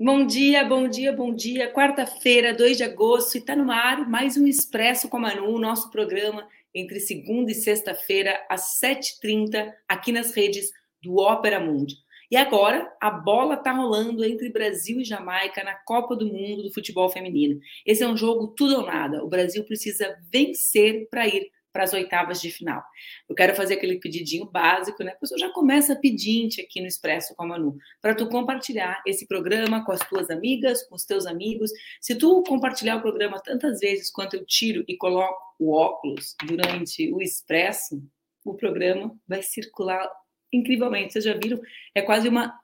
Bom dia, bom dia, bom dia. Quarta-feira, 2 de agosto, e está no ar mais um Expresso com a Manu, nosso programa entre segunda e sexta-feira, às 7h30, aqui nas redes do Ópera Mundi. E agora, a bola está rolando entre Brasil e Jamaica na Copa do Mundo do futebol feminino. Esse é um jogo tudo ou nada. O Brasil precisa vencer para ir para as oitavas de final. Eu quero fazer aquele pedidinho básico, né? A pessoa já começa pedinte aqui no Expresso com a Manu, para tu compartilhar esse programa com as tuas amigas, com os teus amigos. Se tu compartilhar o programa tantas vezes quanto eu tiro e coloco o óculos durante o Expresso, o programa vai circular incrivelmente. Vocês já viram? É quase uma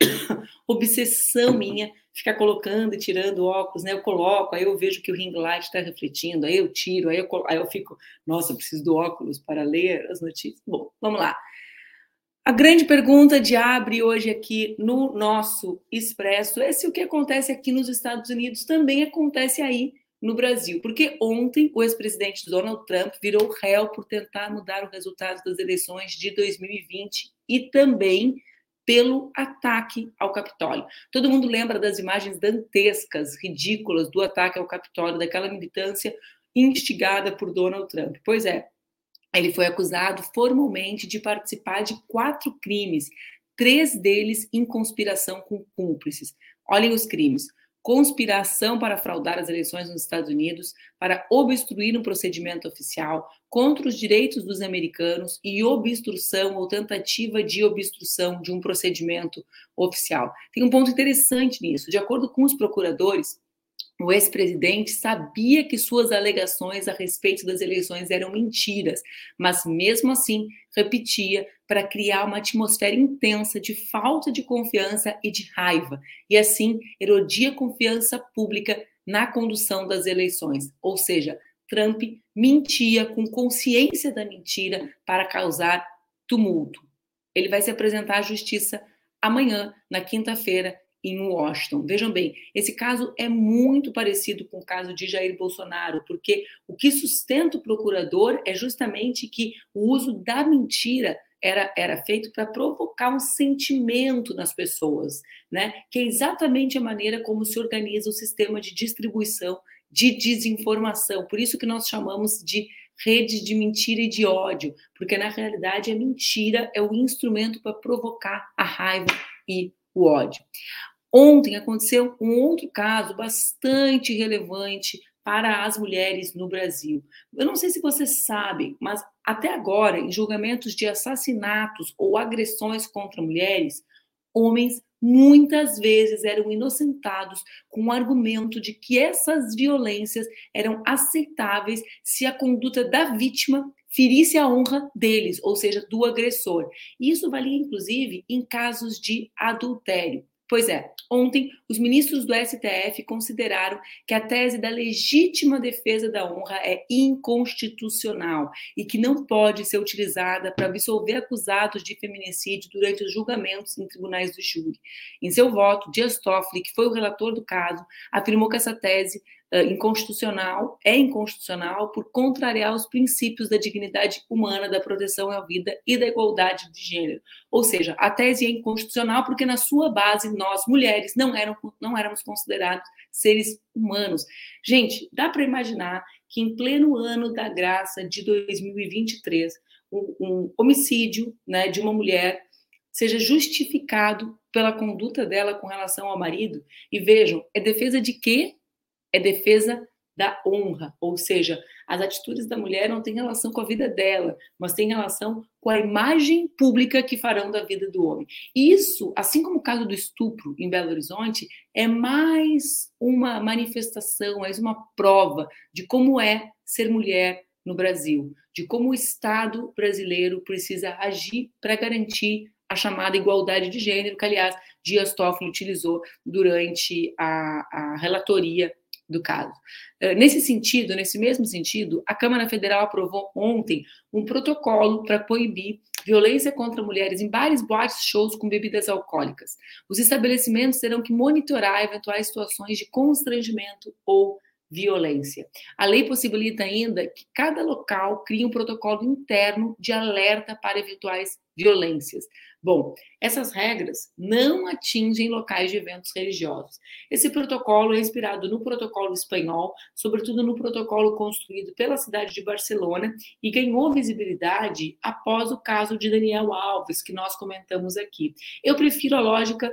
obsessão minha ficar colocando e tirando óculos, né? Eu coloco, aí eu vejo que o ring light está refletindo, aí eu tiro, aí eu, aí eu fico, nossa, eu preciso do óculos para ler as notícias. Bom, vamos lá. A grande pergunta de abre hoje aqui no nosso Expresso é se o que acontece aqui nos Estados Unidos também acontece aí no Brasil. Porque ontem o ex-presidente Donald Trump virou réu por tentar mudar o resultado das eleições de 2020 e também pelo ataque ao Capitólio. Todo mundo lembra das imagens dantescas, ridículas do ataque ao Capitólio, daquela militância instigada por Donald Trump. Pois é, ele foi acusado formalmente de participar de quatro crimes, três deles em conspiração com cúmplices. Olhem os crimes: conspiração para fraudar as eleições nos Estados Unidos, para obstruir um procedimento oficial contra os direitos dos americanos e obstrução ou tentativa de obstrução de um procedimento oficial. Tem um ponto interessante nisso. De acordo com os procuradores, o ex-presidente sabia que suas alegações a respeito das eleições eram mentiras, mas mesmo assim repetia para criar uma atmosfera intensa de falta de confiança e de raiva, e assim erodia a confiança pública na condução das eleições. Ou seja, Trump mentia com consciência da mentira para causar tumulto. Ele vai se apresentar à justiça amanhã, na quinta-feira, em Washington. Vejam bem, esse caso é muito parecido com o caso de Jair Bolsonaro, porque o que sustenta o procurador é justamente que o uso da mentira era, era feito para provocar um sentimento nas pessoas, né? Que é exatamente a maneira como se organiza o sistema de distribuição de desinformação. Por isso que nós chamamos de rede de mentira e de ódio, porque na realidade a mentira é o instrumento para provocar a raiva e o ódio. Ontem aconteceu um outro caso bastante relevante para as mulheres no Brasil. Eu não sei se vocês sabem, mas até agora, em julgamentos de assassinatos ou agressões contra mulheres, homens muitas vezes eram inocentados com o argumento de que essas violências eram aceitáveis se a conduta da vítima ferisse a honra deles, ou seja, do agressor. Isso valia inclusive em casos de adultério. Pois é, ontem os ministros do STF consideraram que a tese da legítima defesa da honra é inconstitucional e que não pode ser utilizada para absolver acusados de feminicídio durante os julgamentos em tribunais do júri. Em seu voto, Dias Toffoli, que foi o relator do caso, afirmou que essa tese uh, inconstitucional é inconstitucional por contrariar os princípios da dignidade humana, da proteção à vida e da igualdade de gênero. Ou seja, a tese é inconstitucional porque na sua base nós mulheres não eram não éramos considerados seres humanos. Gente, dá para imaginar que em pleno ano da graça de 2023, um, um homicídio, né, de uma mulher seja justificado pela conduta dela com relação ao marido. E vejam, é defesa de quê? É defesa da honra, ou seja, as atitudes da mulher não têm relação com a vida dela, mas têm relação com a imagem pública que farão da vida do homem. Isso, assim como o caso do estupro em Belo Horizonte, é mais uma manifestação, mais uma prova de como é ser mulher no Brasil, de como o Estado brasileiro precisa agir para garantir a chamada igualdade de gênero, que, aliás, Dias Toffoli utilizou durante a, a relatoria do caso. Eh, nesse sentido, nesse mesmo sentido, a Câmara Federal aprovou ontem um protocolo para proibir violência contra mulheres em bares, boates, shows com bebidas alcoólicas. Os estabelecimentos terão que monitorar eventuais situações de constrangimento ou violência. A lei possibilita ainda que cada local crie um protocolo interno de alerta para eventuais violências. Bom, essas regras não atingem locais de eventos religiosos. Esse protocolo é inspirado no protocolo espanhol, sobretudo no protocolo construído pela cidade de Barcelona e ganhou visibilidade após o caso de Daniel Alves, que nós comentamos aqui. Eu prefiro a lógica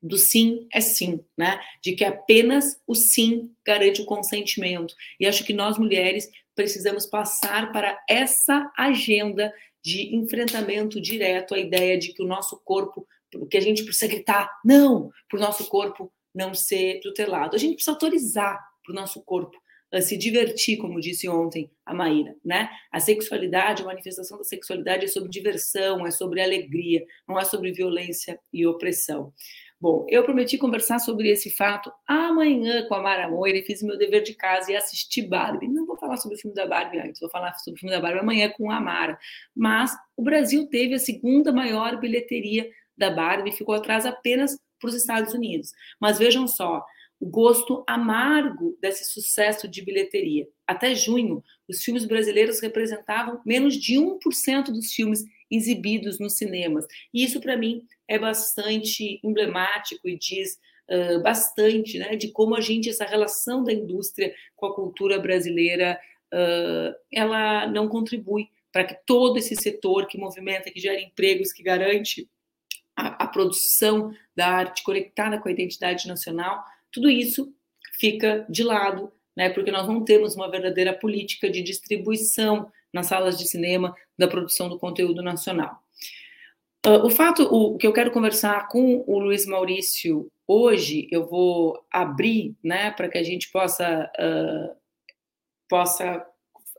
do sim é sim, né? De que apenas o sim garante o consentimento. E acho que nós mulheres precisamos passar para essa agenda de enfrentamento direto à ideia de que o nosso corpo, que a gente precisa gritar não, para o nosso corpo não ser tutelado. A gente precisa autorizar para o nosso corpo se divertir, como disse ontem a Maíra, né? A sexualidade, a manifestação da sexualidade é sobre diversão, é sobre alegria, não é sobre violência e opressão. Bom, eu prometi conversar sobre esse fato amanhã com a Mara Moira e fiz meu dever de casa e assisti Barbie. Não falar sobre o filme da Barbie antes, vou falar sobre o filme da Barbie amanhã com a Mara. Mas o Brasil teve a segunda maior bilheteria da Barbie, ficou atrás apenas para os Estados Unidos. Mas vejam só, o gosto amargo desse sucesso de bilheteria. Até junho, os filmes brasileiros representavam menos de 1% dos filmes exibidos nos cinemas. E isso, para mim, é bastante emblemático e diz bastante né, de como a gente, essa relação da indústria com a cultura brasileira, uh, ela não contribui para que todo esse setor que movimenta, que gera empregos, que garante a, a produção da arte conectada com a identidade nacional, tudo isso fica de lado, né, porque nós não temos uma verdadeira política de distribuição nas salas de cinema da produção do conteúdo nacional. Uh, o fato, o que eu quero conversar com o Luiz Maurício hoje, eu vou abrir, né, para que a gente possa uh, possa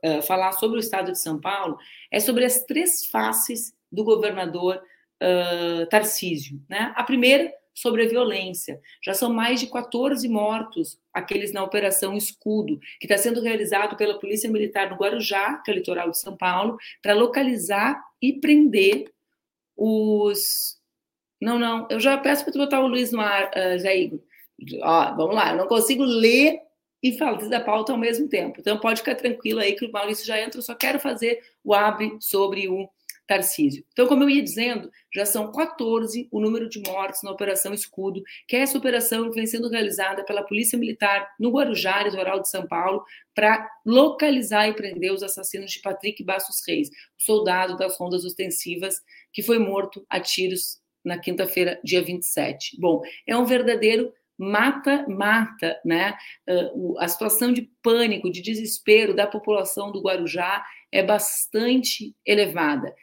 uh, falar sobre o Estado de São Paulo, é sobre as três faces do governador Tarcísio, né? A primeira sobre a violência. Já são mais de 14 mortos, aqueles na Operação Escudo, que está sendo realizado pela Polícia Militar no Guarujá, que é o litoral de São Paulo, para localizar e prender os. Não, não, eu já peço para tu botar o Luiz no ar, uh, Jair. Ó, vamos lá, eu não consigo ler e falar da pauta ao mesmo tempo. Então pode ficar tranquilo aí que o Maurício já entra, eu só quero fazer o abre sobre o Tarcísio. Então, como eu ia dizendo, já são 14 o número de mortes na Operação Escudo, que é essa operação que vem sendo realizada pela Polícia Militar no Guarujá, litoral de São Paulo, para localizar e prender os assassinos de Patrick Bastos Reis, soldado das rondas ostensivas que foi morto a tiros na quinta-feira, dia 27. Bom, é um verdadeiro mata-mata, né? Uh, a situação de pânico, de desespero da população do Guarujá é bastante elevada.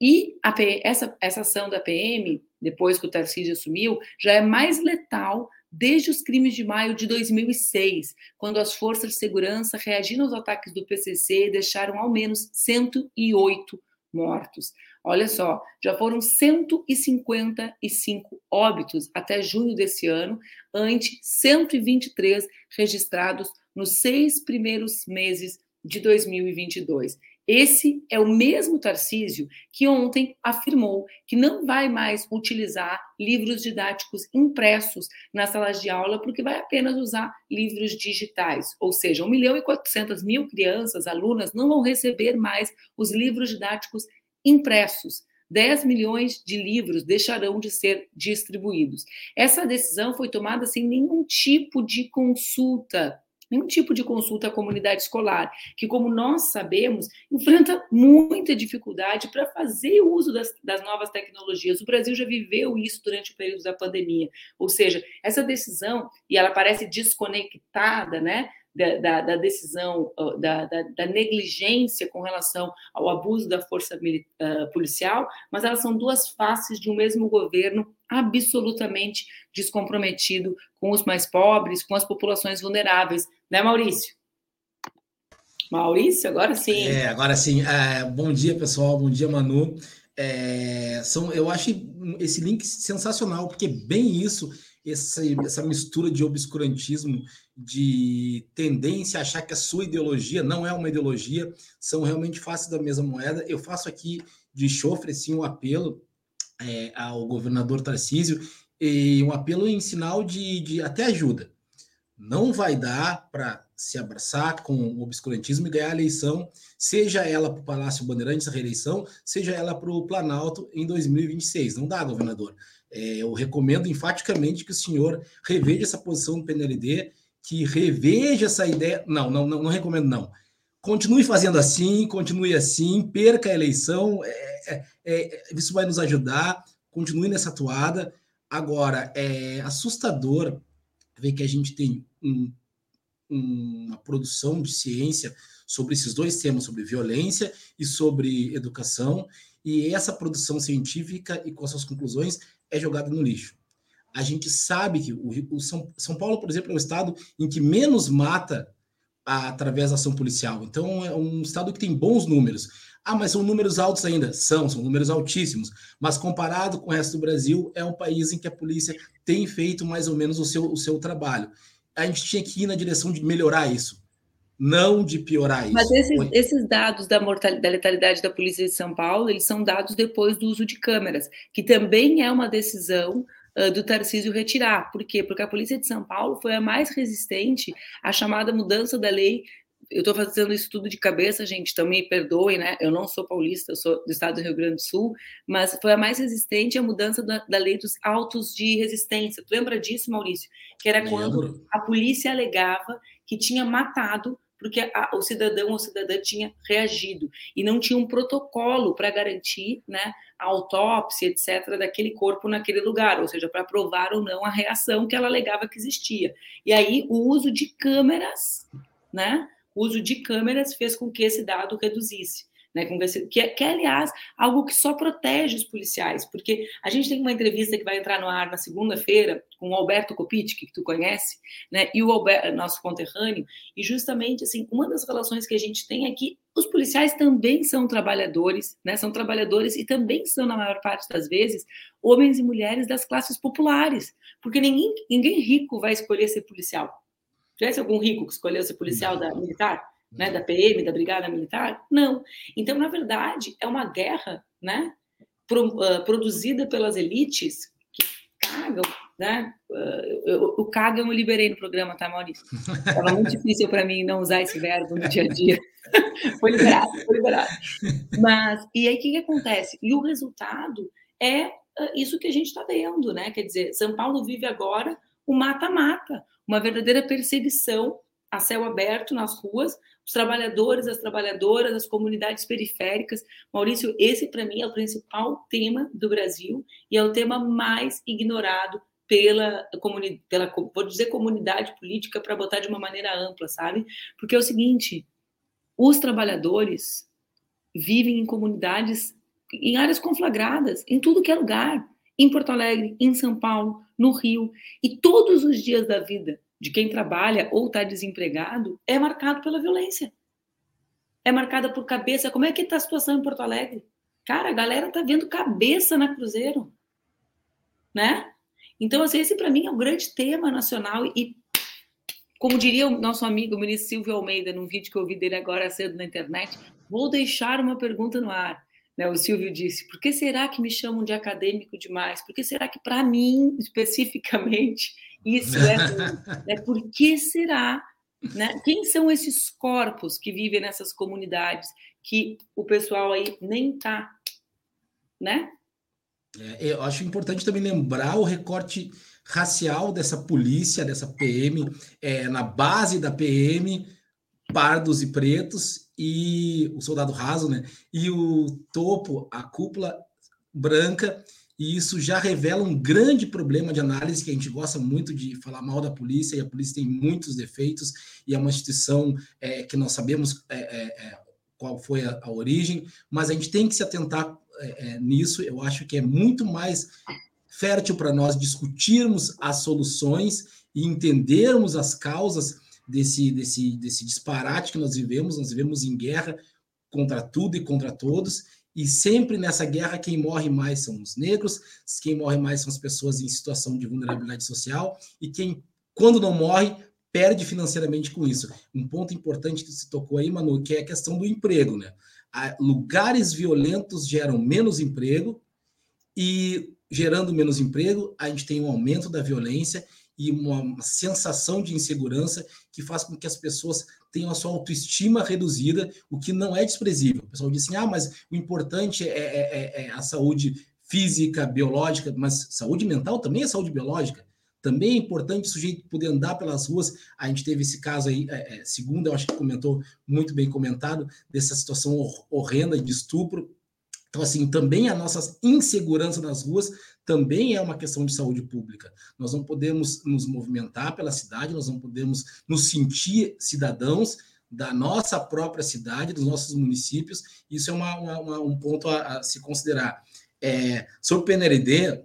E a, essa, essa ação da PM, depois que o Tarcísio assumiu, já é mais letal desde os crimes de maio de 2006, quando as forças de segurança reagiram aos ataques do PCC e deixaram ao menos 108 mortos. Olha só, já foram 155 óbitos até junho desse ano, ante 123 registrados nos seis primeiros meses de 2022. Esse é o mesmo Tarcísio que ontem afirmou que não vai mais utilizar livros didáticos impressos nas salas de aula, porque vai apenas usar livros digitais. Ou seja, 1 milhão e 400 mil crianças, alunas, não vão receber mais os livros didáticos impressos. 10 milhões de livros deixarão de ser distribuídos. Essa decisão foi tomada sem nenhum tipo de consulta nenhum tipo de consulta à comunidade escolar, que, como nós sabemos, enfrenta muita dificuldade para fazer uso das, das, novas tecnologias. O Brasil já viveu isso durante o período da pandemia, ou seja, essa decisão, e ela parece desconectada, né? Da, da, da decisão, da, da, negligência com relação ao abuso da força uh, policial, mas elas são duas faces de um mesmo governo absolutamente descomprometido com os mais pobres, com as populações vulneráveis, né, Maurício? Maurício, agora sim. É, agora sim. É, bom dia, pessoal. Bom dia, Manu. É, são, eu acho esse link sensacional, porque bem isso, essa, essa mistura de obscurantismo, de tendência a achar que a sua ideologia não é uma ideologia, são realmente faces da mesma moeda. Eu faço aqui de chofre, sim, um apelo é, ao governador Tarcísio e um apelo em sinal de, de até ajuda. Não vai dar para se abraçar com o obscurantismo e ganhar a eleição, seja ela para o Palácio Bandeirantes, a reeleição, seja ela para o Planalto em 2026. Não dá, governador. É, eu recomendo enfaticamente que o senhor reveja essa posição do PNLD, que reveja essa ideia. Não, não, não, não recomendo, não. Continue fazendo assim, continue assim, perca a eleição, é, é, é isso vai nos ajudar, continue nessa atuada. Agora, é assustador ver que a gente tem um, uma produção de ciência sobre esses dois temas, sobre violência e sobre educação, e essa produção científica e com suas conclusões é jogada no lixo. A gente sabe que o, São, São Paulo, por exemplo, é um estado em que menos mata através da ação policial. Então, é um estado que tem bons números. Ah, mas são números altos ainda? São, são números altíssimos. Mas comparado com o resto do Brasil, é um país em que a polícia tem feito mais ou menos o seu, o seu trabalho. A gente tinha que ir na direção de melhorar isso não de piorar isso. Mas esses, esses dados da, mortalidade, da letalidade da Polícia de São Paulo, eles são dados depois do uso de câmeras, que também é uma decisão uh, do Tarcísio retirar. Por quê? Porque a Polícia de São Paulo foi a mais resistente à chamada mudança da lei eu estou fazendo isso tudo de cabeça, gente, então me perdoem, né? Eu não sou paulista, eu sou do estado do Rio Grande do Sul, mas foi a mais resistente a mudança da, da lei dos autos de resistência. Tu lembra disso, Maurício? Que era quando a polícia alegava que tinha matado porque a, o cidadão ou cidadã tinha reagido e não tinha um protocolo para garantir né, a autópsia, etc., daquele corpo naquele lugar, ou seja, para provar ou não a reação que ela alegava que existia. E aí o uso de câmeras, né? O uso de câmeras fez com que esse dado reduzisse né, que, é, que é, aliás, algo que só protege os policiais, porque a gente tem uma entrevista que vai entrar no ar na segunda-feira com o Alberto Kopitsch, que tu conhece, né, e o nosso conterrâneo, e justamente, assim, uma das relações que a gente tem é que os policiais também são trabalhadores, né, são trabalhadores e também são, na maior parte das vezes, homens e mulheres das classes populares, porque ninguém, ninguém rico vai escolher ser policial. Tivesse algum rico que escolheu ser policial da militar? Né, da PM, da Brigada Militar? Não. Então, na verdade, é uma guerra né, pro, uh, produzida pelas elites que cagam. Né? Uh, o cagam eu liberei no programa, tá, Maurício? Estava muito difícil para mim não usar esse verbo no dia a dia. foi liberado, foi liberado. Mas, e aí o que, que acontece? E o resultado é uh, isso que a gente está vendo, né? Quer dizer, São Paulo vive agora o mata-mata, uma verdadeira perseguição a céu aberto nas ruas, os trabalhadores, as trabalhadoras, as comunidades periféricas. Maurício, esse para mim é o principal tema do Brasil e é o tema mais ignorado pela, pela vou dizer comunidade política para botar de uma maneira ampla, sabe? Porque é o seguinte, os trabalhadores vivem em comunidades em áreas conflagradas, em tudo que é lugar, em Porto Alegre, em São Paulo, no Rio, e todos os dias da vida de quem trabalha ou está desempregado é marcado pela violência. É marcada por cabeça. Como é que está a situação em Porto Alegre? Cara, a galera tá vendo cabeça na Cruzeiro, né? Então, assim, esse para mim é o grande tema nacional e, como diria o nosso amigo o ministro Silvio Almeida, num vídeo que eu ouvi dele agora cedo na internet, vou deixar uma pergunta no ar. Né, o Silvio disse: por que será que me chamam de acadêmico demais? Por que será que, para mim, especificamente, isso é né? Por que será? Né? Quem são esses corpos que vivem nessas comunidades que o pessoal aí nem tá, né? É, eu acho importante também lembrar o recorte racial dessa polícia, dessa PM, é, na base da PM, pardos e pretos, e o soldado raso, né? E o topo, a cúpula branca, e isso já revela um grande problema de análise que a gente gosta muito de falar mal da polícia, e a polícia tem muitos defeitos, e é uma instituição é, que nós sabemos é, é, é qual foi a, a, origem, mas a gente tem que se atentar é, é, nisso. Eu acho que é muito mais fértil para nós discutirmos as soluções e entendermos as causas desse, desse, desse disparate que nós vivemos. Nós vivemos em guerra contra tudo e contra todos, e sempre nessa guerra, quem morre mais são os negros, quem morre mais são as pessoas em situação de vulnerabilidade social, e quem, quando não morre, perde financeiramente com isso. Um ponto importante que se tocou aí, Manu, que é a questão do emprego, né? Lugares violentos geram menos emprego, e gerando menos emprego, a gente tem um aumento da violência, e uma sensação de insegurança que faz com que as pessoas tenham a sua autoestima reduzida, o que não é desprezível. O pessoal diz assim: ah, mas o importante é, é, é, é a saúde física, biológica, mas saúde mental também é saúde biológica. Também é importante o sujeito poder andar pelas ruas. A gente teve esse caso aí, é, é, eu acho que comentou muito bem comentado, dessa situação horrenda de estupro. Então, assim, também a nossa insegurança nas ruas também é uma questão de saúde pública. Nós não podemos nos movimentar pela cidade, nós não podemos nos sentir cidadãos da nossa própria cidade, dos nossos municípios. Isso é uma, uma, um ponto a, a se considerar. É, sobre o PNRD,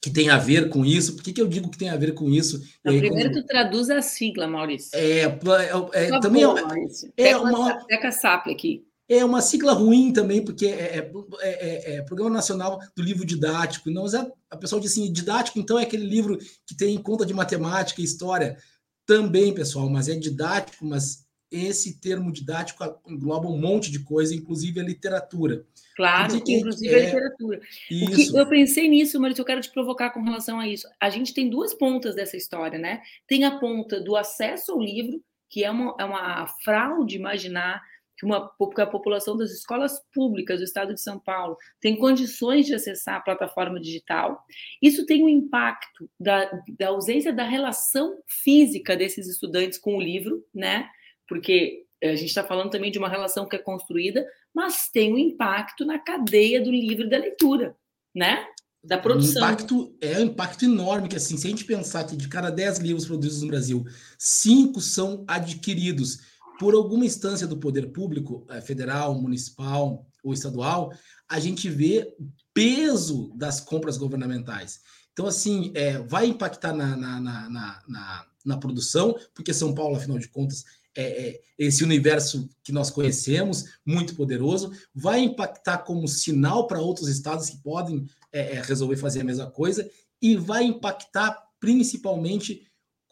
que tem a ver com isso. Por que, que eu digo que tem a ver com isso? Não, aí, primeiro quando... tu traduz a sigla, Maurício. É, é, é também é, Maurício. é uma Teca SAP aqui. É uma sigla ruim também, porque é, é, é, é, Programa Nacional do Livro Didático. Não, a pessoa diz assim, didático, então é aquele livro que tem conta de matemática e história. Também, pessoal, mas é didático, mas esse termo didático engloba um monte de coisa, inclusive a literatura. Claro, que, inclusive é... a literatura. Isso. eu pensei nisso, mas eu quero te provocar com relação a isso. A gente tem duas pontas dessa história, né? Tem a ponta do acesso ao livro, que é uma, é uma fraude imaginar que, uma, que a população das escolas públicas do estado de São Paulo tem condições de acessar a plataforma digital. Isso tem um impacto da, da ausência da relação física desses estudantes com o livro, né? Porque a gente está falando também de uma relação que é construída, mas tem um impacto na cadeia do livro e da leitura, né? Da produção. O impacto é um impacto enorme, que assim, se a gente pensar que de cada 10 livros produzidos no Brasil, cinco são adquiridos por alguma instância do poder público, eh, federal, municipal ou estadual, a gente vê peso das compras governamentais. Então, assim, é, vai impactar na, na, na, na, na produção, porque São Paulo, afinal de contas, é, é, esse universo que nós conhecemos, muito poderoso, vai impactar como sinal para outros estados que podem é, resolver fazer a mesma coisa e vai impactar principalmente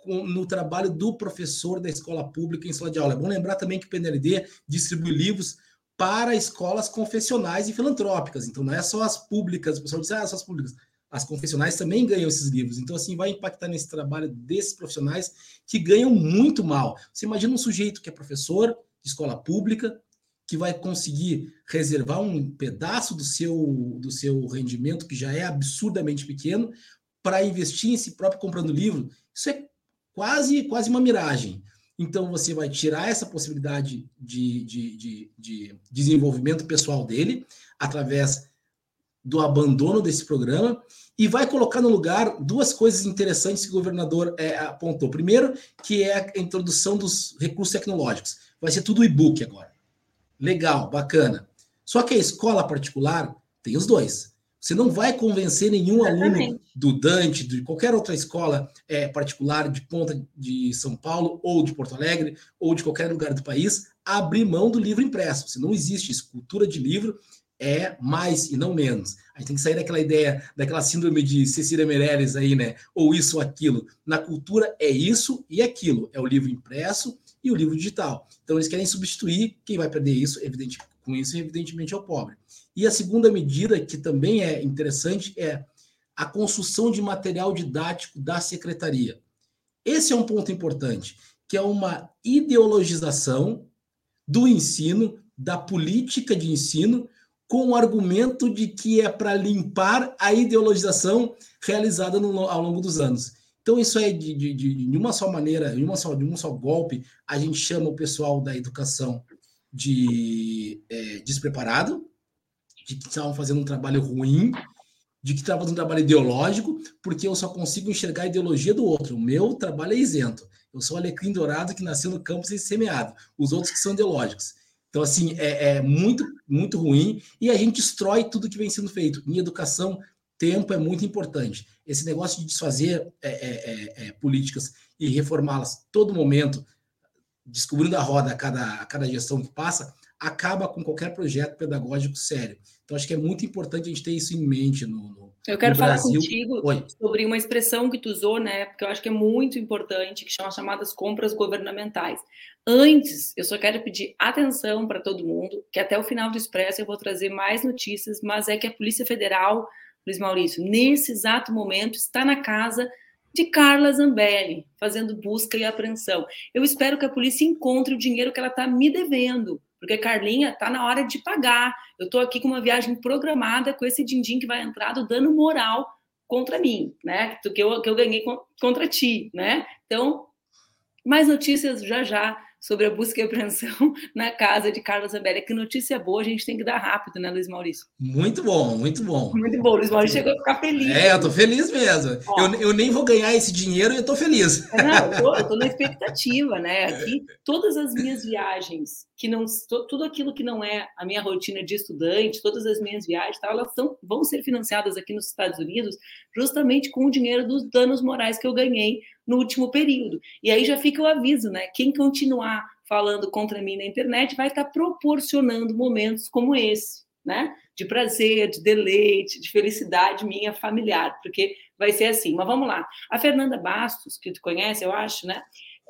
no trabalho do professor da escola pública em sala de aula. É bom lembrar também que o PNLD distribui livros para escolas confessionais e filantrópicas, então não é só as públicas, o pessoal diz, ah, só as públicas as confessionais também ganham esses livros. Então, assim, vai impactar nesse trabalho desses profissionais que ganham muito mal. Você imagina um sujeito que é professor de escola pública, que vai conseguir reservar um pedaço do seu, do seu rendimento, que já é absurdamente pequeno, para investir em si próprio comprando livro. Isso é quase, quase uma miragem. Então, você vai tirar essa possibilidade de, de, de, de desenvolvimento pessoal dele, através do abandono desse programa e vai colocar no lugar duas coisas interessantes que o governador é, apontou. Primeiro, que é a introdução dos recursos tecnológicos. Vai ser tudo e-book agora. Legal, bacana. Só que a escola particular tem os dois. Você não vai convencer nenhum Exatamente. aluno do Dante, de qualquer outra escola é, particular de ponta de São Paulo, ou de Porto Alegre, ou de qualquer lugar do país, a abrir mão do livro impresso. Se não existe isso, cultura de livro é mais e não menos. A gente tem que sair daquela ideia, daquela síndrome de Cecília Meirelles aí, né? Ou isso ou aquilo. Na cultura é isso e aquilo. É o livro impresso e o livro digital. Então eles querem substituir. Quem vai perder isso, evidente, com isso, evidentemente, é o pobre. E a segunda medida, que também é interessante, é a construção de material didático da secretaria. Esse é um ponto importante, que é uma ideologização do ensino, da política de ensino, com o argumento de que é para limpar a ideologização realizada no, ao longo dos anos. Então, isso é de, de, de, uma só maneira, de, uma só, de um só golpe, a gente chama o pessoal da educação de é, despreparado, de que estavam fazendo um trabalho ruim, de que estavam fazendo um trabalho ideológico, porque eu só consigo enxergar a ideologia do outro. O meu trabalho é isento. Eu sou o alecrim dourado que nasceu no campo sem semeado. Os outros que são ideológicos. Então, assim, é, é, muito, muito ruim e a gente destrói tudo que vem sendo feito. Em educação, tempo é muito importante. Esse negócio de desfazer é, é, é, é políticas e reformá-las todo momento, descobrindo a roda a cada, a cada gestão que passa, acaba com qualquer projeto pedagógico sério. Então, acho que é muito importante a gente ter isso em mente no, no eu quero falar Brasil. contigo Oi. sobre uma expressão que tu usou, né? Porque eu acho que é muito importante, que chama chamadas compras governamentais. Antes, eu só quero pedir atenção para todo mundo, que até o final do Expresso eu vou trazer mais notícias, mas é que a Polícia Federal, Luiz Maurício, nesse exato momento, está na casa de Carla Zambelli, fazendo busca e apreensão. Eu espero que a polícia encontre o dinheiro que ela está me devendo, porque Carlinha está na hora de pagar. Eu estou aqui com uma viagem programada com esse din-din que vai entrar do dano moral contra mim, né? Que eu, que eu ganhei contra ti, né? Então, mais notícias já já sobre a busca e apreensão na casa de Carlos Zambelli. Que notícia boa, a gente tem que dar rápido, né, Luiz Maurício? Muito bom, muito bom. Muito bom, Luiz Maurício chegou a ficar feliz. É, eu tô feliz mesmo. Eu, eu, nem vou ganhar esse dinheiro e eu tô feliz. É, não, eu tô, eu tô na expectativa, né? Aqui, todas as minhas viagens, que não, tudo aquilo que não é a minha rotina de estudante, todas as minhas viagens, tá, elas são, vão ser financiadas aqui nos Estados Unidos justamente com o dinheiro dos danos morais que eu ganhei no último período. E aí já fica o aviso, né? Quem continuar falando contra mim na internet vai estar proporcionando momentos como esse, né? De prazer, de deleite, de felicidade minha familiar, porque vai ser assim. Mas vamos lá. A Fernanda Bastos, que tu conhece, eu acho, né?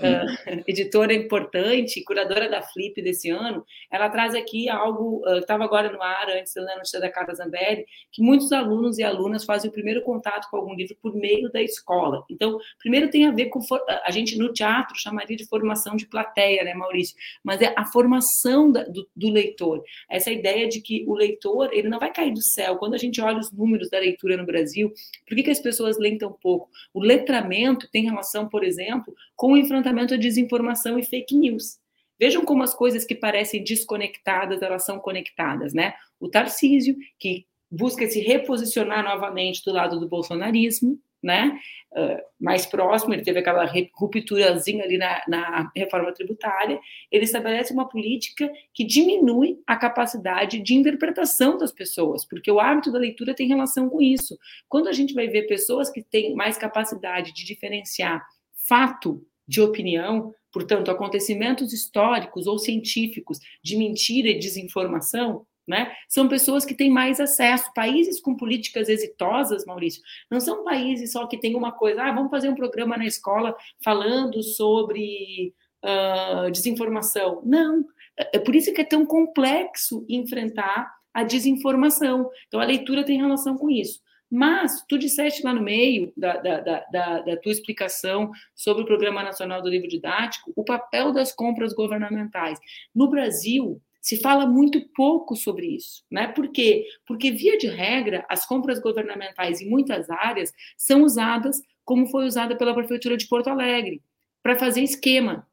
Uh, editora importante, curadora da Flip desse ano, ela traz aqui algo uh, que estava agora no ar, antes da notícia da Carla Zambelli, que muitos alunos e alunas fazem o primeiro contato com algum livro por meio da escola. Então, primeiro tem a ver com, a gente no teatro chamaria de formação de plateia, né, Maurício? Mas é a formação da, do, do leitor. Essa ideia de que o leitor, ele não vai cair do céu. Quando a gente olha os números da leitura no Brasil, por que, que as pessoas leem tão pouco? O letramento tem relação, por exemplo, com o enfrentamento enfrentamento à desinformação e fake news. Vejam como as coisas que parecem desconectadas, elas são conectadas, né? O Tarcísio, que busca se reposicionar novamente do lado do bolsonarismo, né? Uh, mais próximo, ele teve aquela rupturazinha ali na, na, reforma tributária, ele estabelece uma política que diminui a capacidade de interpretação das pessoas, porque o hábito da leitura tem relação com isso. Quando a gente vai ver pessoas que têm mais capacidade de diferenciar fato de opinião, portanto, acontecimentos históricos ou científicos de mentira e desinformação, né? São pessoas que têm mais acesso. Países com políticas exitosas, Maurício, não são países só que tem uma coisa, ah, vamos fazer um programa na escola falando sobre uh, desinformação. Não. É por isso que é tão complexo enfrentar a desinformação. Então, a leitura tem relação com isso. Mas tu disseste lá no meio da, da, da, da, tua explicação sobre o Programa Nacional do Livro Didático o papel das compras governamentais. No Brasil, se fala muito pouco sobre isso, né? Por quê? Porque, via de regra, as compras governamentais em muitas áreas são usadas como foi usada pela Prefeitura de Porto Alegre, para fazer esquema.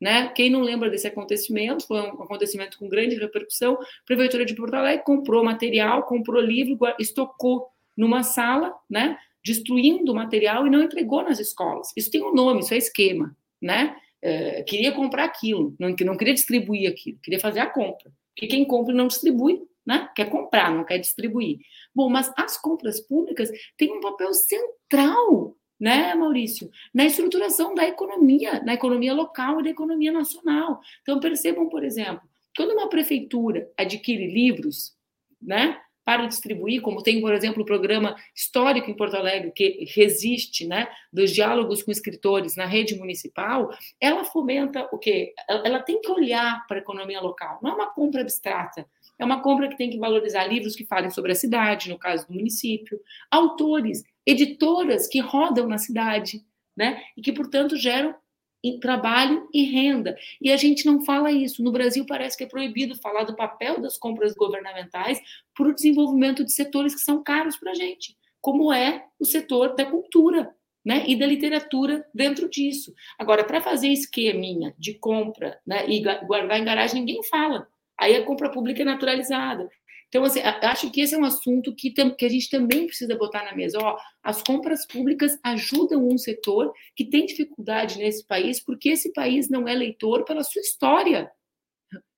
Né? Quem não lembra desse acontecimento, foi um acontecimento com grande repercussão. A Prefeitura de Porto Alegre comprou material, comprou livro, estocou numa sala, né, destruindo material e não entregou nas escolas. Isso tem um nome, isso é esquema, né? É, queria comprar aquilo, não, não queria distribuir aquilo, queria fazer a compra. Porque quem compra não distribui, né? Quer comprar, não quer distribuir. Bom, mas as compras públicas têm um papel central, né, Maurício, na estruturação da economia, na economia local e da economia nacional. Então percebam, por exemplo, quando uma prefeitura adquire livros, né? Para distribuir, como tem, por exemplo, o programa histórico em Porto Alegre, que resiste, né, dos diálogos com escritores na rede municipal, ela fomenta o quê? Ela tem que olhar para a economia local, não é uma compra abstrata, é uma compra que tem que valorizar livros que falem sobre a cidade, no caso do município, autores, editoras que rodam na cidade, né, e que, portanto, geram em trabalho e renda. E a gente não fala isso. No Brasil parece que é proibido falar do papel das compras governamentais para o desenvolvimento de setores que são caros para a gente, como é o setor da cultura. Né, e da literatura dentro disso. Agora, para fazer esqueminha de compra né, e guardar em garagem, ninguém fala. Aí a compra pública é naturalizada. Então, assim, acho que esse é um assunto que, que a gente também precisa botar na mesa. Ó, as compras públicas ajudam um setor que tem dificuldade nesse país, porque esse país não é leitor pela sua história.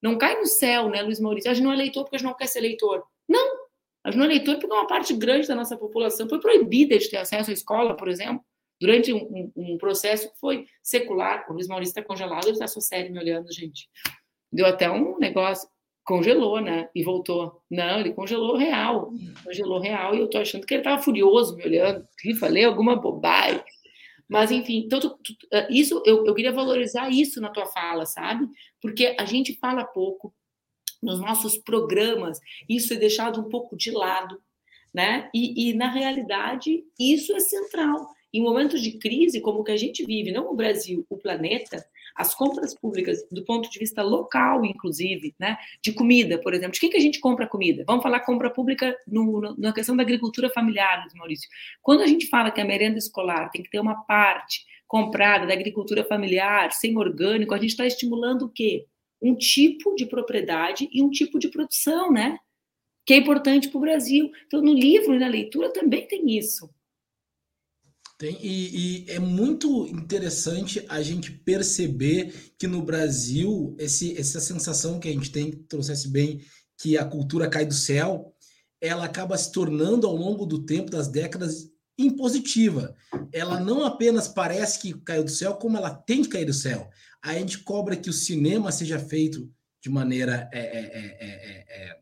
Não cai no céu, né, Luiz Maurício? A gente não é leitor porque a gente não quer ser leitor. Não! A gente não é leitor porque uma parte grande da nossa população foi proibida de ter acesso à escola, por exemplo, durante um, um, um processo que foi secular. O Luiz Maurício está congelado, ele está só sério me olhando, gente. Deu até um negócio congelou, né? E voltou. Não, ele congelou real. Congelou real. E eu tô achando que ele tava furioso me olhando. Que falei alguma bobagem. Mas, enfim, então, eh, isso, eu, eu queria valorizar isso na tua fala, sabe? Porque a gente fala pouco nos nossos programas, isso é deixado um pouco de lado, né? E, e na realidade, isso é central. Em momentos de crise, como o que a gente vive, não o Brasil, o planeta, as compras públicas, do ponto de vista local, inclusive, né, de comida, por exemplo, de quem que a gente compra comida? Vamos falar compra pública no, no, na questão da agricultura familiar, Maurício. Quando a gente fala que a merenda escolar tem que ter uma parte comprada da agricultura familiar, sem orgânico, a gente está estimulando o quê? Um tipo de propriedade e um tipo de produção, né? Que é importante para o Brasil. Então, no livro e na leitura também tem isso. Tem, e, e, é muito interessante a gente perceber que no Brasil, esse, essa sensação que a gente tem, que trouxesse bem, que a cultura cai do céu, ela acaba se tornando ao longo do tempo, das décadas, impositiva. Ela não apenas parece que caiu do céu, como ela tem que cair do céu. A gente cobra que o cinema seja feito de maneira é, é, é,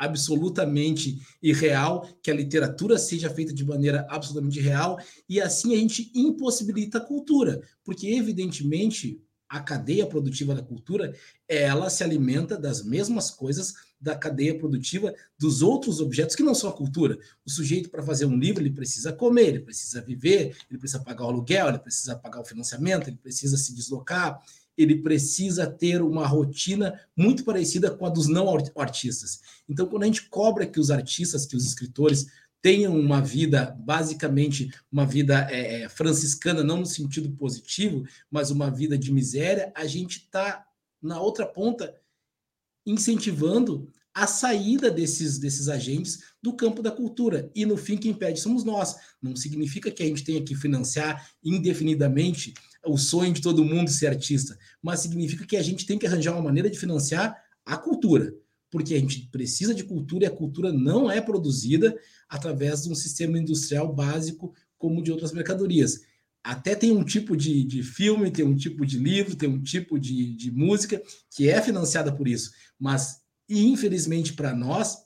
absolutamente irreal, que a literatura seja feita de maneira absolutamente real, e assim a gente impossibilita a cultura, porque evidentemente a cadeia produtiva da cultura, ela se alimenta das mesmas coisas da cadeia produtiva dos outros objetos que não são a cultura. O sujeito, para fazer um livro, ele precisa comer, ele precisa viver, ele precisa pagar o aluguel, ele precisa pagar o financiamento, ele precisa se deslocar, ele precisa ter uma rotina muito parecida com a dos não artistas. Então, quando a gente cobra que os artistas, que os escritores tenham uma vida, basicamente, uma vida é, é franciscana, não no sentido positivo, mas uma vida de miséria, a gente está, na outra ponta, incentivando a saída desses, desses agentes do campo da cultura. E, no fim, quem impede somos nós. Não significa que a gente tenha que financiar indefinidamente o sonho de todo mundo ser artista, mas significa que a gente tem que arranjar uma maneira de financiar a cultura, porque a gente precisa de cultura e a cultura não é produzida através de um sistema industrial básico como de outras mercadorias. Até tem um tipo de, de filme, tem um tipo de livro, tem um tipo de, de música que é financiada por isso, mas infelizmente para nós,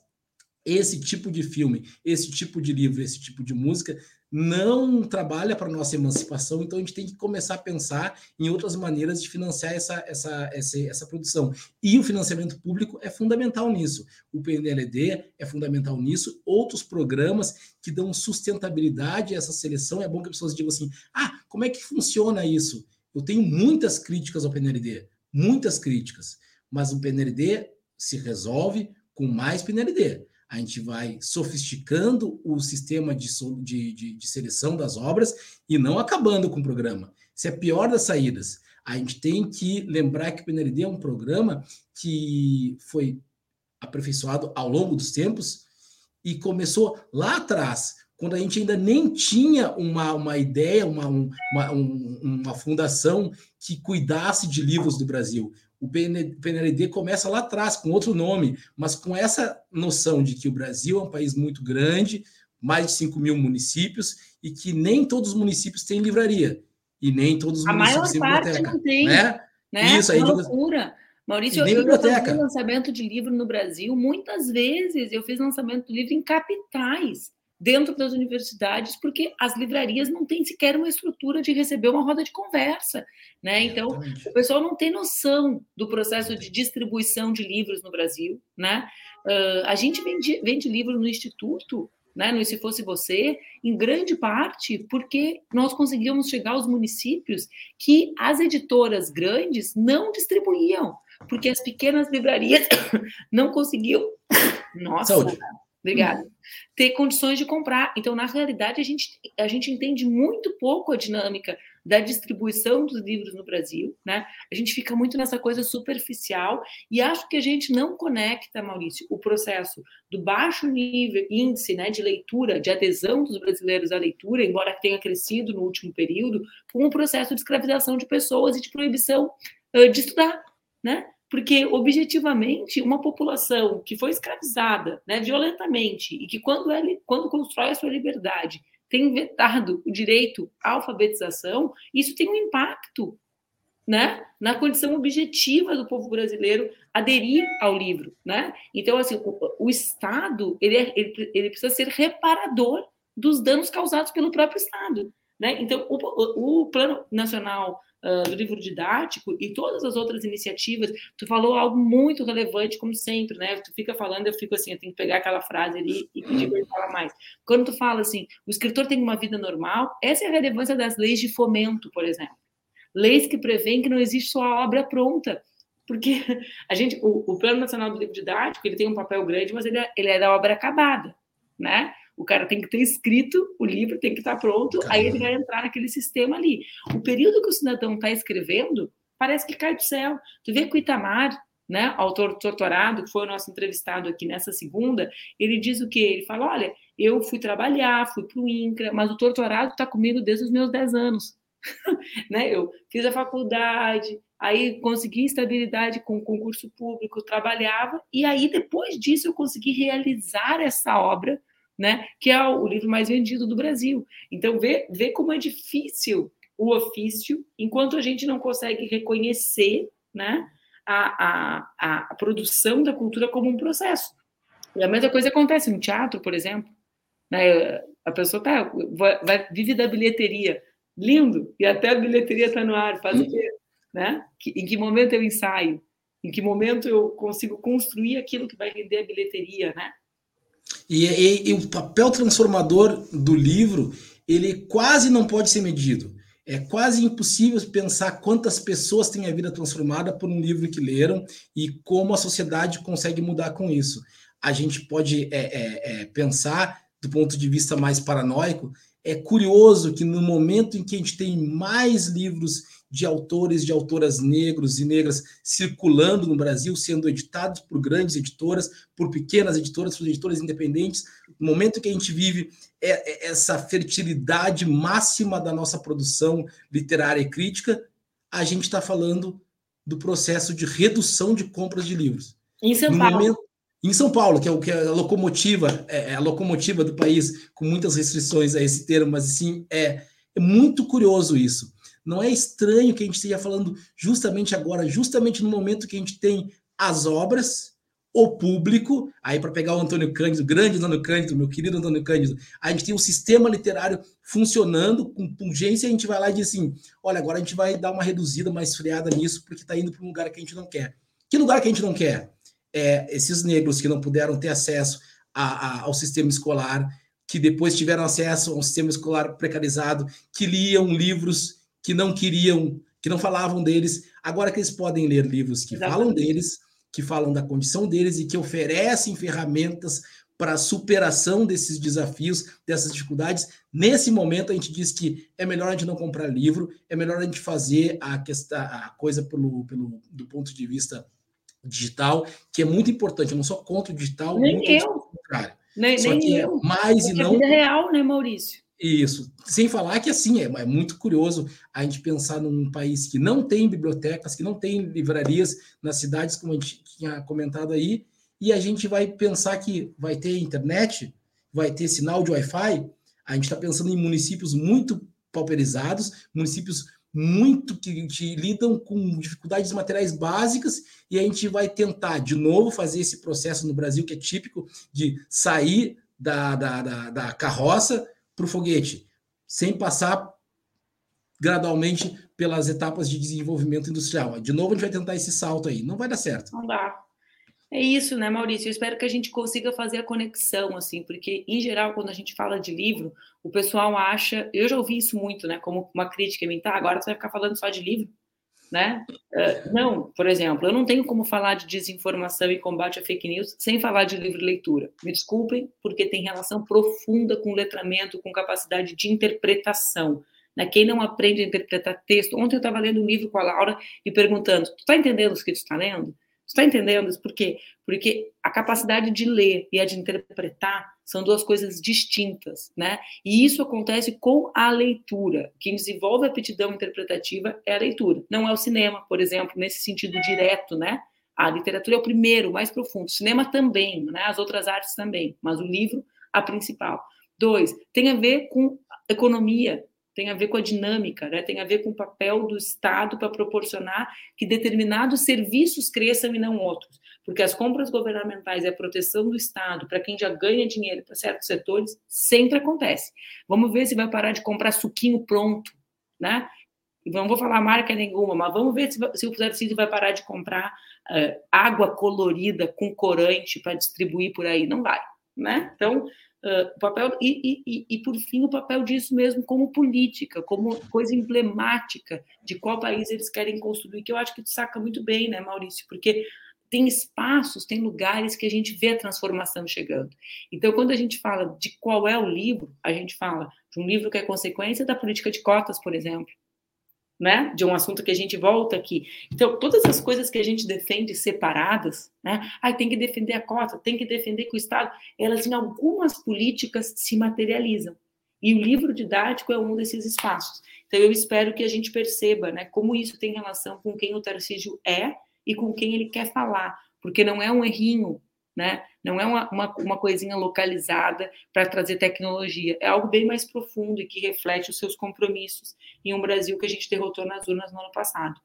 esse tipo de filme, esse tipo de livro, esse tipo de música não trabalha para nossa emancipação, então a gente tem que começar a pensar em outras maneiras de financiar essa, essa, essa, essa produção. E o financiamento público é fundamental nisso. O PNLD é fundamental nisso. Outros programas que dão sustentabilidade a essa seleção. É bom que as pessoas digam assim: ah, como é que funciona isso? Eu tenho muitas críticas ao PNLD, muitas críticas, mas o PNLD se resolve com mais PNLD a gente vai sofisticando o sistema de, de, de, de, seleção das obras e não acabando com o programa. Isso é pior das saídas. A gente tem que lembrar que o PNLD é um programa que foi aperfeiçoado ao longo dos tempos e começou lá atrás, quando a gente ainda nem tinha uma, uma ideia, uma, uma, um, uma fundação que cuidasse de livros do Brasil. O PNLD começa lá atrás, com outro nome, mas com essa noção de que o Brasil é um país muito grande, mais de 5 mil municípios, e que nem todos os municípios têm livraria, e nem todos os a municípios têm biblioteca. Não tem, né? né? Isso aí. Uma loucura. Maurício, eu, biblioteca. eu fiz lançamento de livro no Brasil, muitas vezes eu fiz lançamento de livro em capitais dentro das universidades, porque as livrarias não têm sequer uma estrutura de receber uma roda de conversa, né? Então, o pessoal não tem noção do processo de distribuição de livros no Brasil, né? Uh, a gente vende, vende livro no Instituto, né, no Se Fosse Você, em grande parte porque nós conseguíamos chegar aos municípios que as editoras grandes não distribuíam, porque as pequenas livrarias não conseguiam. Nossa, Saúde. Obrigada. Ter condições de comprar. Então, na realidade, a gente, a gente entende muito pouco a dinâmica da distribuição dos livros no Brasil, né? A gente fica muito nessa coisa superficial e acho que a gente não conecta, Maurício, o processo do baixo nível, índice né, de leitura, de adesão dos brasileiros à leitura, embora tenha crescido no último período, com o processo de escravização de pessoas e de proibição uh, de estudar, né? Porque, objetivamente, uma população que foi escravizada né, violentamente e que, quando, é, quando constrói a sua liberdade, tem vetado o direito à alfabetização, isso tem um impacto né, na condição objetiva do povo brasileiro aderir ao livro. Né? Então, assim, o, o Estado ele, é, ele, ele, precisa ser reparador dos danos causados pelo próprio Estado. Né? Então, o, o Plano Nacional uh, do livro didático e todas as outras iniciativas, tu falou algo muito relevante, como sempre, né? Tu fica falando, eu fico assim, eu tenho que pegar aquela frase ali e pedir para ele falar mais. Quando tu fala assim, o escritor tem uma vida normal, essa é a relevância das leis de fomento, por exemplo. Leis que prevêem que não existe só a obra pronta, porque a gente, o, o Plano Nacional do Livro Didático, ele tem um papel grande, mas ele é, ele é da obra acabada, né? O cara tem que ter escrito o livro, tem que estar pronto, Caramba. aí ele vai entrar naquele sistema ali. O período que o cidadão está escrevendo parece que cai do céu. Tu vê que o Itamar, né, autor doutorado, que foi o nosso entrevistado aqui nessa segunda, ele diz o quê? Ele fala: olha, eu fui trabalhar, fui para o INCRA, mas o doutorado está comigo desde os meus 10 anos. né? Eu fiz a faculdade, aí consegui estabilidade com concurso público, trabalhava, e aí depois disso eu consegui realizar essa obra né? Que é o livro mais vendido do Brasil. Então, vê, vê como é difícil o ofício, enquanto a gente não consegue reconhecer, né? A, a, a produção da cultura como um processo. E a mesma coisa acontece no teatro, por exemplo. Né? A pessoa tá, vai, vai, vive da bilheteria. Lindo! E até a bilheteria está no ar. Faz o quê? Né? Em que momento eu ensaio? Em que momento eu consigo construir aquilo que vai render a bilheteria, né? E, e, e, o papel transformador do livro, ele quase não pode ser medido. É quase impossível pensar quantas pessoas têm a vida transformada por um livro que leram e como a sociedade consegue mudar com isso. A gente pode é, é, é, pensar, do ponto de vista mais paranoico, é curioso que no momento em que a gente tem mais livros de autores, de autoras negros e negras circulando no Brasil, sendo editados por grandes editoras, por pequenas editoras, por editoras independentes. No momento que a gente vive é, é essa fertilidade máxima da nossa produção literária e crítica, a gente está falando do processo de redução de compras de livros. Em São Paulo. Momento, em São Paulo, que é o que é a locomotiva, é, é a locomotiva do país, com muitas restrições a esse termo, mas sim é, é muito curioso isso. Não é estranho que a gente esteja falando justamente agora, justamente no momento que a gente tem as obras, o público, aí para pegar o Antônio Cândido, o grande Antônio Cândido, meu querido Antônio Cândido, a gente tem um sistema literário funcionando com pungência, a gente vai lá e diz assim: olha, agora a gente vai dar uma reduzida, uma esfriada nisso, porque está indo para um lugar que a gente não quer. Que lugar que a gente não quer? É, esses negros que não puderam ter acesso a, a, ao sistema escolar, que depois tiveram acesso a um sistema escolar precarizado, que liam livros que não queriam, que não falavam deles, agora que eles podem ler livros que Exatamente. falam deles, que falam da condição deles e que oferecem ferramentas para a superação desses desafios, dessas dificuldades. Nesse momento, a gente diz que é melhor a gente não comprar livro, é melhor a gente fazer a, questão, a coisa pelo, pelo, do ponto de vista digital, que é muito importante. Eu não sou contra o digital, nem muito eu. contrário. Nem, Só nem que é eu. mais é e não. É real, né, Maurício? Isso. Sem falar que, assim, é, é, muito curioso a gente pensar num país que não tem bibliotecas, que não tem livrarias nas cidades, como a gente tinha comentado aí, e a gente vai pensar que vai ter internet, vai ter sinal de Wi-Fi. A gente está pensando em municípios muito pauperizados, municípios muito que, que lidam com dificuldades materiais básicas, e a gente vai tentar, de novo, fazer esse processo no Brasil, que é típico de sair da, da, da, da carroça para o foguete, sem passar gradualmente pelas etapas de desenvolvimento industrial. De novo, a gente vai tentar esse salto aí. Não vai dar certo. Não dá. É isso, né, Maurício? Eu espero que a gente consiga fazer a conexão, assim, porque, em geral, quando a gente fala de livro, o pessoal acha. Eu já ouvi isso muito, né, como uma crítica em tá, agora você vai ficar falando só de livro né? Uh, não, por exemplo, eu não tenho como falar de desinformação e combate à fake news sem falar de livre leitura. Me desculpem, porque tem relação profunda com letramento, com capacidade de interpretação. Né? Quem não aprende a interpretar texto. Ontem eu estava lendo um livro com a Laura e perguntando: tu está entendendo o que tu está lendo? Está entendendo isso? Por quê? Porque a capacidade de ler e a de interpretar são duas coisas distintas, né? E isso acontece com a leitura. Quem desenvolve a aptidão interpretativa é a leitura, não é o cinema, por exemplo, nesse sentido direto, né? A literatura é o primeiro, o mais profundo. O cinema também, né? As outras artes também, mas o livro a principal. Dois, tem a ver com economia, tem a ver com a dinâmica, né? tem a ver com o papel do Estado para proporcionar que determinados serviços cresçam e não outros. Porque as compras governamentais e a proteção do Estado para quem já ganha dinheiro para certos setores sempre acontece. Vamos ver se vai parar de comprar suquinho pronto, né? não vou falar marca nenhuma, mas vamos ver se, se o Tarcísio vai parar de comprar uh, água colorida com corante para distribuir por aí. Não vai, né? Então, uh, o papel e, e, e, por fim, o papel disso mesmo como política, como coisa emblemática de qual país eles querem construir, que eu acho que tu saca muito bem, né, Maurício? Porque tem espaços, tem lugares que a gente vê a transformação chegando. Então, quando a gente fala de qual é o livro, a gente fala de um livro que é consequência da política de cotas, por exemplo, né? De um assunto que a gente volta aqui. Então, todas as coisas que a gente defende separadas, né? Ah, tem que defender a cota, tem que defender com o Estado, elas em algumas políticas se materializam. E o livro didático é um desses espaços. Então, eu espero que a gente perceba, né, como isso tem relação com quem o Tarcísio é e com quem ele quer falar, porque não é um errinho, né? Não é uma, uma, uma coisinha localizada para trazer tecnologia, é algo bem mais profundo e que reflete os seus compromissos em um Brasil que a gente derrotou nas urnas no ano passado.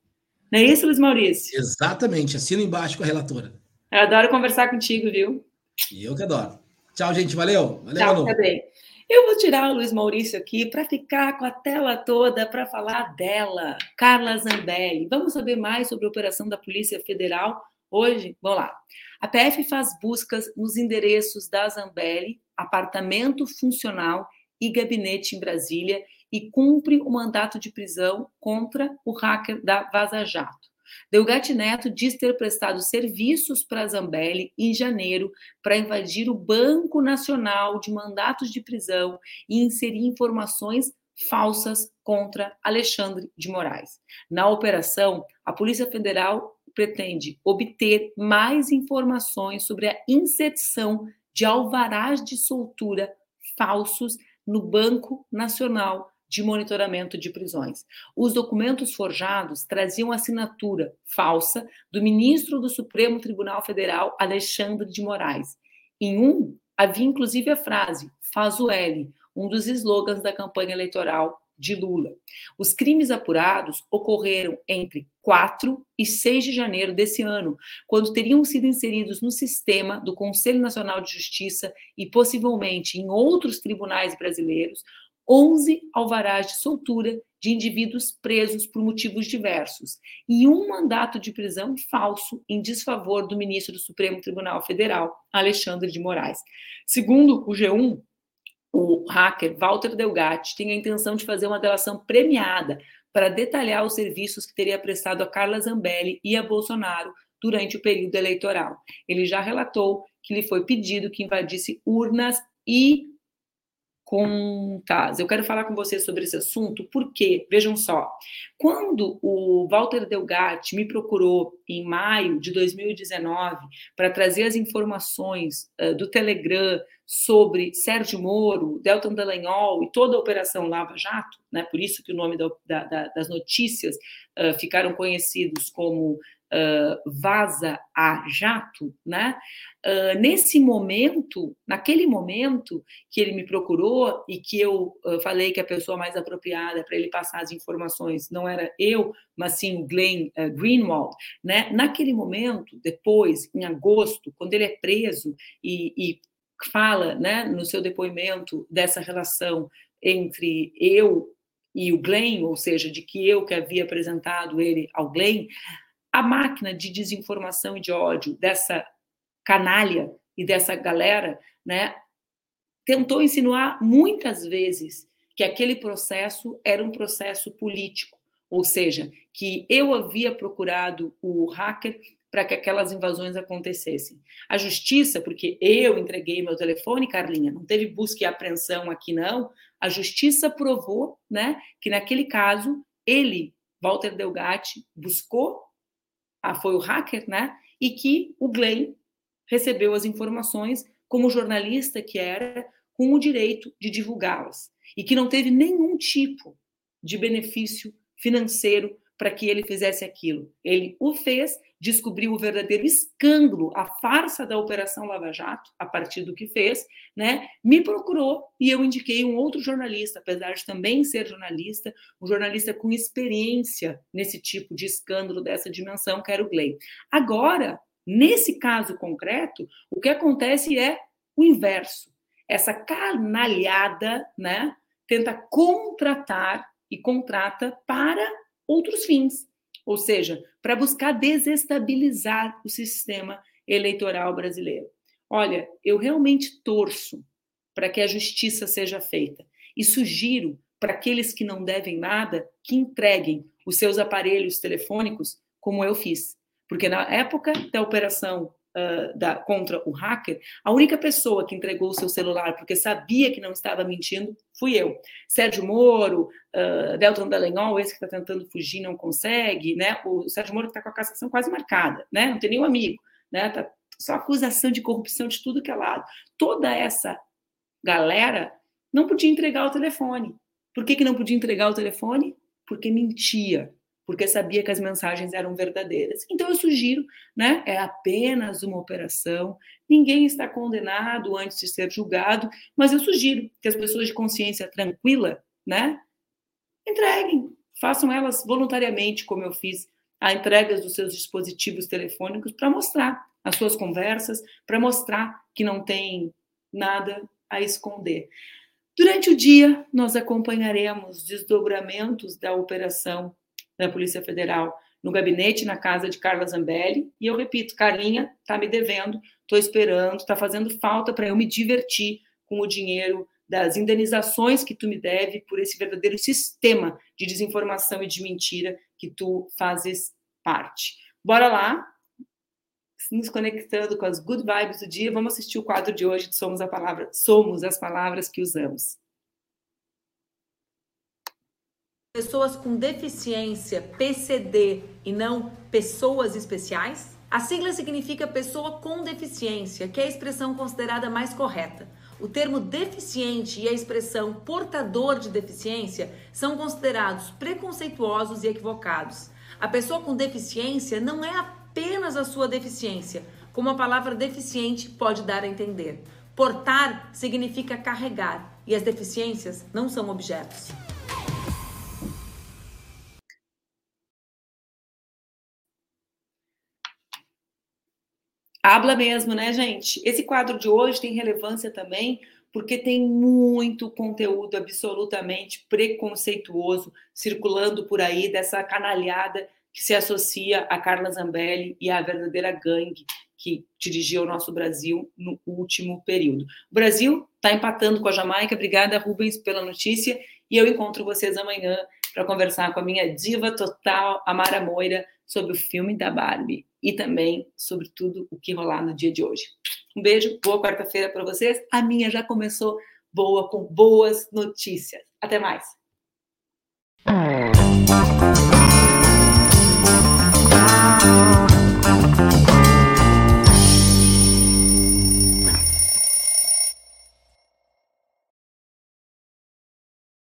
Não é isso, Luiz Maurício? Exatamente, assino embaixo com a relatora. Eu adoro conversar contigo, viu? E eu que adoro. Tchau, gente, valeu. Valeu, Tchau, Manu. bem. Eu vou tirar o Luiz Maurício aqui para ficar com a tela toda para falar dela, Carla Zambelli. Vamos saber mais sobre a operação da Polícia Federal hoje? Vamos lá. A PF faz buscas nos endereços da Zambelli, apartamento funcional e gabinete em Brasília e cumpre o mandato de prisão contra o hacker da Vaza Jato. Delgatti Neto diz ter prestado serviços para Zambelli em janeiro para invadir o Banco Nacional de mandatos de prisão e inserir informações falsas contra Alexandre de Moraes. Na operação, a Polícia Federal pretende obter mais informações sobre a inserção de alvarás de soltura falsos no Banco Nacional de monitoramento de prisões. Os documentos forjados traziam assinatura falsa do ministro do Supremo Tribunal Federal, Alexandre de Moraes. Em um, havia inclusive a frase faz o L, um dos slogans da campanha eleitoral de Lula. Os crimes apurados ocorreram entre 4 e 6 de janeiro desse ano, quando teriam sido inseridos no sistema do Conselho Nacional de Justiça e possivelmente em outros tribunais brasileiros 11 alvarás de soltura de indivíduos presos por motivos diversos e um mandato de prisão falso em desfavor do ministro do Supremo Tribunal Federal, Alexandre de Moraes. Segundo o G1, o hacker Walter Delgatti tem a intenção de fazer uma delação premiada para detalhar os serviços que teria prestado a Carla Zambelli e a Bolsonaro durante o período eleitoral. Ele já relatou que lhe foi pedido que invadisse urnas e contas. Eu quero falar com vocês sobre esse assunto, porque, vejam só, quando o Walter Delgatti me procurou em maio de 2019 para trazer as informações uh, do Telegram sobre Sérgio Moro, Deltan Dallagnol e toda a Operação Lava Jato, né, por isso que o nome da, da, das notícias uh, ficaram conhecidos como Vaza a Jato, né? Uh, nesse momento, naquele momento que ele me procurou e que eu uh, falei que a pessoa mais apropriada para ele passar as informações não era eu, mas sim o Glenn Greenwald, né? Naquele momento, depois, em agosto, quando ele é preso e, e fala, né, no seu depoimento dessa relação entre eu e o Glenn, ou seja, de que eu que havia apresentado ele ao Glenn, a máquina de desinformação e de ódio dessa canalha e dessa galera, né, tentou insinuar muitas vezes que aquele processo era um processo político, ou seja, que eu havia procurado o hacker para que aquelas invasões acontecessem. A justiça, porque eu entreguei meu telefone, Carlinha, não teve busca e apreensão aqui não, a justiça provou, né, que naquele caso ele, Walter Delgatti, buscou ah, foi o hacker, né? E que o Glenn recebeu as informações como jornalista que era, com o direito de divulgá-las e que não teve nenhum tipo de benefício financeiro para que ele fizesse aquilo. Ele o fez, descobriu o verdadeiro escândalo, a farsa da Operação Lava Jato, a partir do que fez, né? Me procurou e eu indiquei um outro jornalista, apesar de também ser jornalista, um jornalista com experiência nesse tipo de escândalo dessa dimensão, que era o Gley. Agora, nesse caso concreto, o que acontece é o inverso. Essa canalhada, né, tenta contratar e contrata para outros fins, ou seja, para buscar desestabilizar o sistema eleitoral brasileiro. Olha, eu realmente torço para que a justiça seja feita e sugiro para aqueles que não devem nada que entreguem os seus aparelhos telefônicos, como eu fiz. Porque na época da operação uh, da, contra o hacker, a única pessoa que entregou o seu celular porque sabia que não estava mentindo fui eu. Sérgio Moro, uh, Delton Dallagnol, esse que está tentando fugir não consegue, né? O Sérgio Moro está com a cassação quase marcada, né? Não tem nenhum amigo, né? Tá só acusação de corrupção de tudo que é lado. Toda essa galera não podia entregar o telefone. Por que, que não podia entregar o telefone? Porque mentia porque sabia que as mensagens eram verdadeiras. Então eu sugiro, né, é apenas uma operação, ninguém está condenado antes de ser julgado, mas eu sugiro que as pessoas de consciência tranquila, né, entreguem, façam elas voluntariamente, como eu fiz, a entrega dos seus dispositivos telefônicos para mostrar as suas conversas, para mostrar que não tem nada a esconder. Durante o dia, nós acompanharemos desdobramentos da operação da Polícia Federal no gabinete, na casa de Carla Zambelli. E eu repito, Carlinha está me devendo, estou esperando, está fazendo falta para eu me divertir com o dinheiro das indenizações que tu me deve por esse verdadeiro sistema de desinformação e de mentira que tu fazes parte. Bora lá, nos conectando com as good vibes do dia, vamos assistir o quadro de hoje Somos a Palavra, Somos as Palavras que Usamos. Pessoas com deficiência, PCD, e não pessoas especiais? A sigla significa pessoa com deficiência, que é a expressão considerada mais correta. O termo deficiente e a expressão portador de deficiência são considerados preconceituosos e equivocados. A pessoa com deficiência não é apenas a sua deficiência, como a palavra deficiente pode dar a entender. Portar significa carregar e as deficiências não são objetos. Habla mesmo, né, gente? Esse quadro de hoje tem relevância também porque tem muito conteúdo absolutamente preconceituoso circulando por aí dessa canalhada que se associa a Carla Zambelli e à verdadeira gangue que dirigiu o nosso Brasil no último período. O Brasil está empatando com a Jamaica. Obrigada, Rubens, pela notícia. E eu encontro vocês amanhã para conversar com a minha diva total, Amara Moira, sobre o filme da Barbie e também sobre tudo o que rolar no dia de hoje. Um beijo, boa quarta-feira para vocês. A minha já começou boa, com boas notícias. Até mais. Música